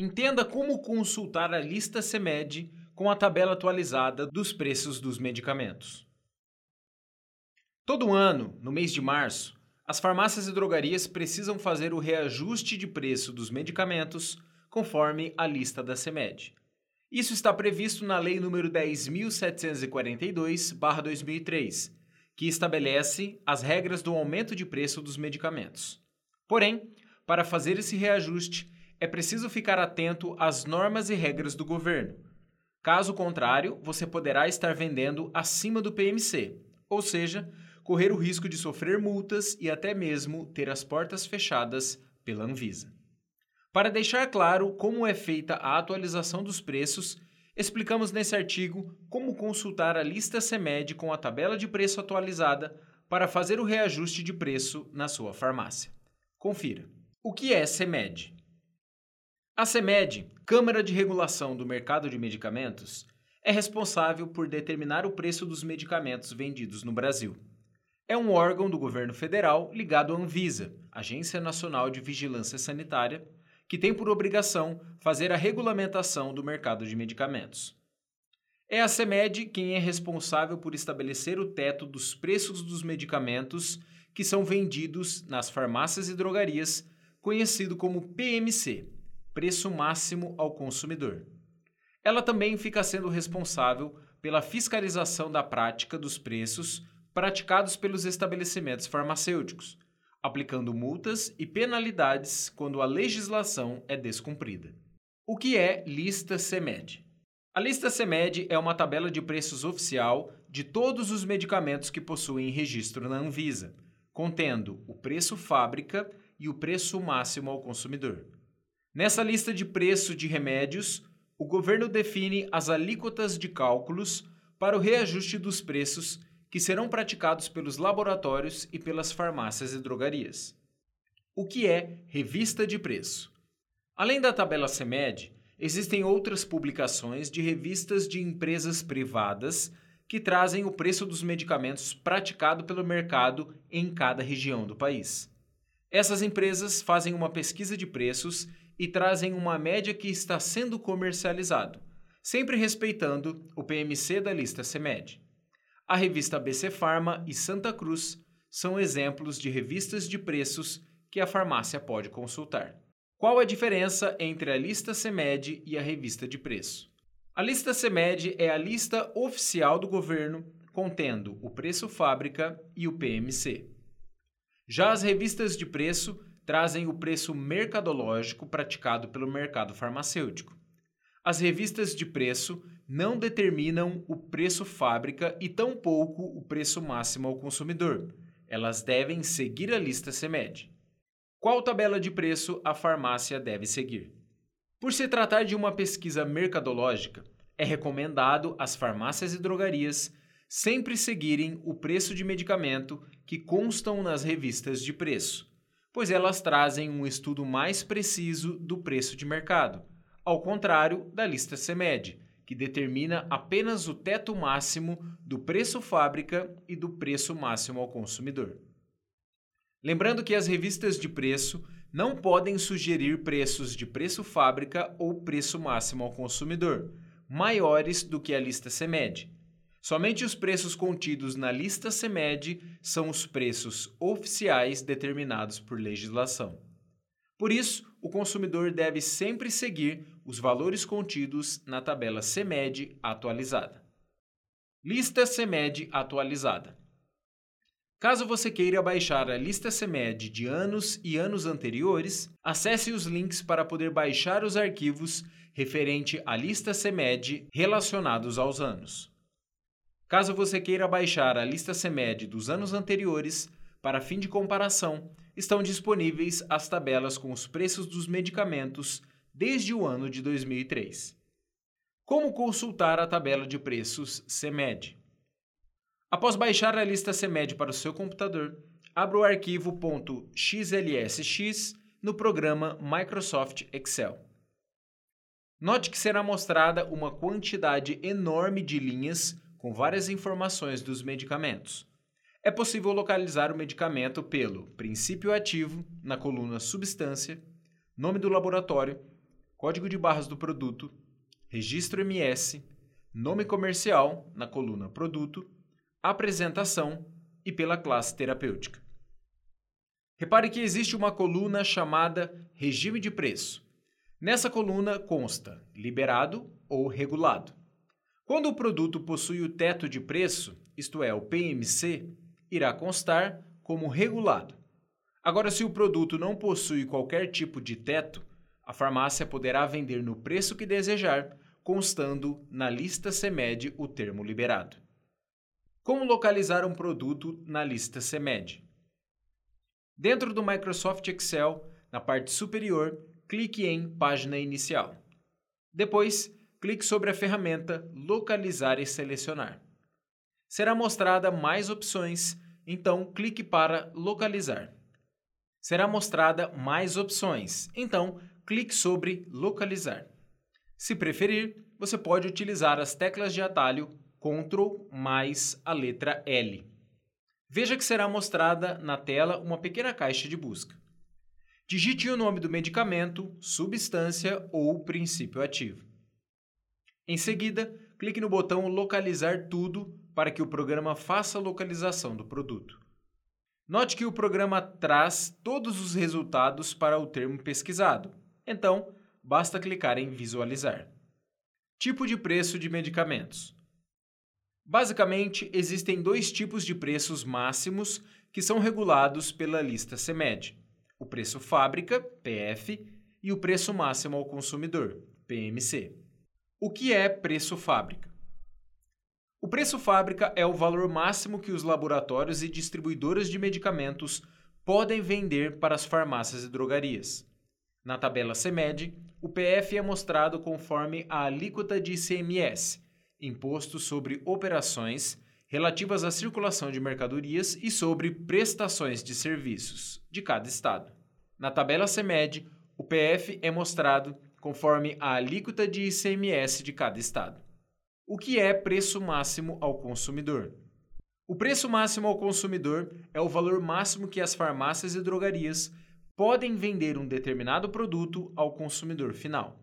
Entenda como consultar a lista CEMED com a tabela atualizada dos preços dos medicamentos. Todo ano, no mês de março, as farmácias e drogarias precisam fazer o reajuste de preço dos medicamentos conforme a lista da CEMED. Isso está previsto na Lei nº 10.742-2003, que estabelece as regras do aumento de preço dos medicamentos. Porém, para fazer esse reajuste, é preciso ficar atento às normas e regras do governo. Caso contrário, você poderá estar vendendo acima do PMC, ou seja, correr o risco de sofrer multas e até mesmo ter as portas fechadas pela Anvisa. Para deixar claro como é feita a atualização dos preços, explicamos nesse artigo como consultar a lista CEMED com a tabela de preço atualizada para fazer o reajuste de preço na sua farmácia. Confira. O que é CEMED? A CEMED, Câmara de Regulação do Mercado de Medicamentos, é responsável por determinar o preço dos medicamentos vendidos no Brasil. É um órgão do governo federal ligado à Anvisa, Agência Nacional de Vigilância Sanitária, que tem por obrigação fazer a regulamentação do mercado de medicamentos. É a CEMED quem é responsável por estabelecer o teto dos preços dos medicamentos que são vendidos nas farmácias e drogarias, conhecido como PMC preço máximo ao consumidor. Ela também fica sendo responsável pela fiscalização da prática dos preços praticados pelos estabelecimentos farmacêuticos, aplicando multas e penalidades quando a legislação é descumprida. O que é lista CEMED? A lista CEMED é uma tabela de preços oficial de todos os medicamentos que possuem registro na Anvisa, contendo o preço fábrica e o preço máximo ao consumidor. Nessa lista de preço de remédios, o governo define as alíquotas de cálculos para o reajuste dos preços que serão praticados pelos laboratórios e pelas farmácias e drogarias. O que é revista de preço? Além da tabela CEMED, existem outras publicações de revistas de empresas privadas que trazem o preço dos medicamentos praticado pelo mercado em cada região do país. Essas empresas fazem uma pesquisa de preços e trazem uma média que está sendo comercializado, sempre respeitando o PMC da lista CEMED. A revista BC Pharma e Santa Cruz são exemplos de revistas de preços que a farmácia pode consultar. Qual a diferença entre a lista CEMED e a revista de preço? A lista CEMED é a lista oficial do governo contendo o preço fábrica e o PMC. Já as revistas de preço trazem o preço mercadológico praticado pelo mercado farmacêutico. As revistas de preço não determinam o preço fábrica e tampouco o preço máximo ao consumidor. Elas devem seguir a lista CEMED. Qual tabela de preço a farmácia deve seguir? Por se tratar de uma pesquisa mercadológica, é recomendado às farmácias e drogarias sempre seguirem o preço de medicamento que constam nas revistas de preço pois elas trazem um estudo mais preciso do preço de mercado, ao contrário da lista CEMED, que determina apenas o teto máximo do preço fábrica e do preço máximo ao consumidor. Lembrando que as revistas de preço não podem sugerir preços de preço fábrica ou preço máximo ao consumidor maiores do que a lista CEMED, Somente os preços contidos na lista CEMED são os preços oficiais determinados por legislação. Por isso, o consumidor deve sempre seguir os valores contidos na tabela CEMED atualizada. Lista CEMED atualizada. Caso você queira baixar a lista CEMED de anos e anos anteriores, acesse os links para poder baixar os arquivos referente à lista CEMED relacionados aos anos. Caso você queira baixar a lista CEMED dos anos anteriores, para fim de comparação, estão disponíveis as tabelas com os preços dos medicamentos desde o ano de 2003. Como consultar a tabela de preços CEMED? Após baixar a lista CEMED para o seu computador, abra o arquivo .xlsx no programa Microsoft Excel. Note que será mostrada uma quantidade enorme de linhas com várias informações dos medicamentos. É possível localizar o medicamento pelo princípio ativo, na coluna substância, nome do laboratório, código de barras do produto, registro MS, nome comercial na coluna Produto, apresentação e pela classe terapêutica. Repare que existe uma coluna chamada Regime de Preço. Nessa coluna consta liberado ou regulado. Quando o produto possui o teto de preço, isto é, o PMC, irá constar como regulado. Agora, se o produto não possui qualquer tipo de teto, a farmácia poderá vender no preço que desejar, constando na lista CMED o termo liberado. Como localizar um produto na lista CMED? Dentro do Microsoft Excel, na parte superior, clique em Página Inicial. Depois, clique sobre a ferramenta Localizar e Selecionar. Será mostrada mais opções, então clique para Localizar. Será mostrada mais opções, então clique sobre Localizar. Se preferir, você pode utilizar as teclas de atalho Ctrl mais a letra L. Veja que será mostrada na tela uma pequena caixa de busca. Digite o nome do medicamento, substância ou princípio ativo. Em seguida, clique no botão Localizar tudo para que o programa faça a localização do produto. Note que o programa traz todos os resultados para o termo pesquisado, então basta clicar em Visualizar. Tipo de preço de medicamentos: Basicamente, existem dois tipos de preços máximos que são regulados pela lista CMED: o preço fábrica, PF, e o preço máximo ao consumidor, PMC. O que é preço fábrica? O preço fábrica é o valor máximo que os laboratórios e distribuidoras de medicamentos podem vender para as farmácias e drogarias. Na tabela CMED, o PF é mostrado conforme a alíquota de ICMS, imposto sobre operações relativas à circulação de mercadorias e sobre prestações de serviços de cada estado. Na tabela CMED, o PF é mostrado conforme a alíquota de ICMS de cada estado. O que é preço máximo ao consumidor? O preço máximo ao consumidor é o valor máximo que as farmácias e drogarias podem vender um determinado produto ao consumidor final.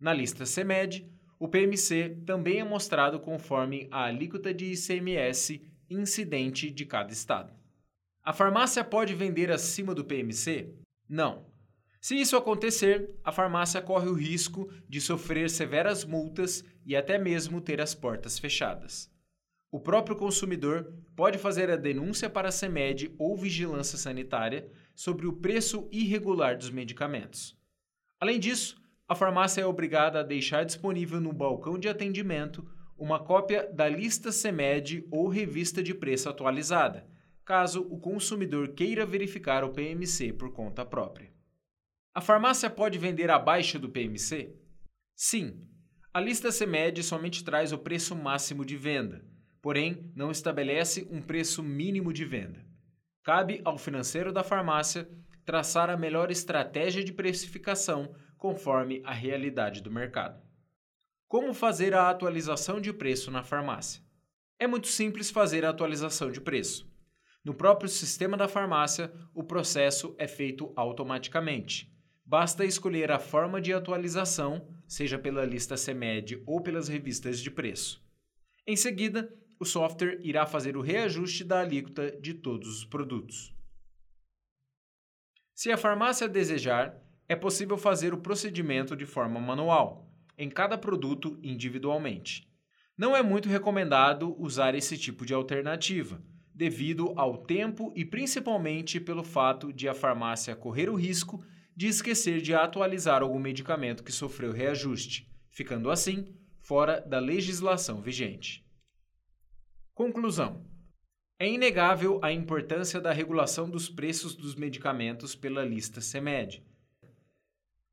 Na lista CMED, o PMC também é mostrado conforme a alíquota de ICMS incidente de cada estado. A farmácia pode vender acima do PMC? Não. Se isso acontecer, a farmácia corre o risco de sofrer severas multas e até mesmo ter as portas fechadas. O próprio consumidor pode fazer a denúncia para a CEMED ou Vigilância Sanitária sobre o preço irregular dos medicamentos. Além disso, a farmácia é obrigada a deixar disponível no balcão de atendimento uma cópia da lista CEMED ou revista de preço atualizada, caso o consumidor queira verificar o PMC por conta própria. A farmácia pode vender abaixo do PMC? Sim. A lista CEMED somente traz o preço máximo de venda, porém não estabelece um preço mínimo de venda. Cabe ao financeiro da farmácia traçar a melhor estratégia de precificação conforme a realidade do mercado. Como fazer a atualização de preço na farmácia? É muito simples fazer a atualização de preço. No próprio sistema da farmácia, o processo é feito automaticamente. Basta escolher a forma de atualização, seja pela lista CMED ou pelas revistas de preço. Em seguida, o software irá fazer o reajuste da alíquota de todos os produtos. Se a farmácia desejar, é possível fazer o procedimento de forma manual, em cada produto individualmente. Não é muito recomendado usar esse tipo de alternativa, devido ao tempo e principalmente pelo fato de a farmácia correr o risco de esquecer de atualizar algum medicamento que sofreu reajuste, ficando assim fora da legislação vigente. Conclusão: é inegável a importância da regulação dos preços dos medicamentos pela lista CMED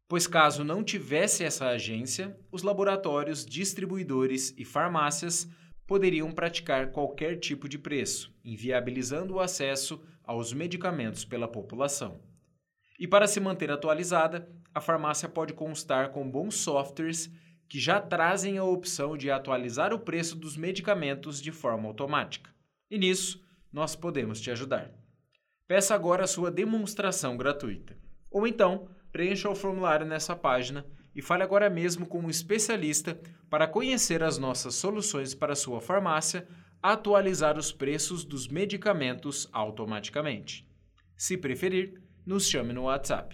pois caso não tivesse essa agência, os laboratórios, distribuidores e farmácias poderiam praticar qualquer tipo de preço, inviabilizando o acesso aos medicamentos pela população. E para se manter atualizada, a farmácia pode constar com bons softwares que já trazem a opção de atualizar o preço dos medicamentos de forma automática. E nisso, nós podemos te ajudar. Peça agora a sua demonstração gratuita. Ou então, preencha o formulário nessa página e fale agora mesmo com um especialista para conhecer as nossas soluções para sua farmácia, atualizar os preços dos medicamentos automaticamente. Se preferir, nos chame no WhatsApp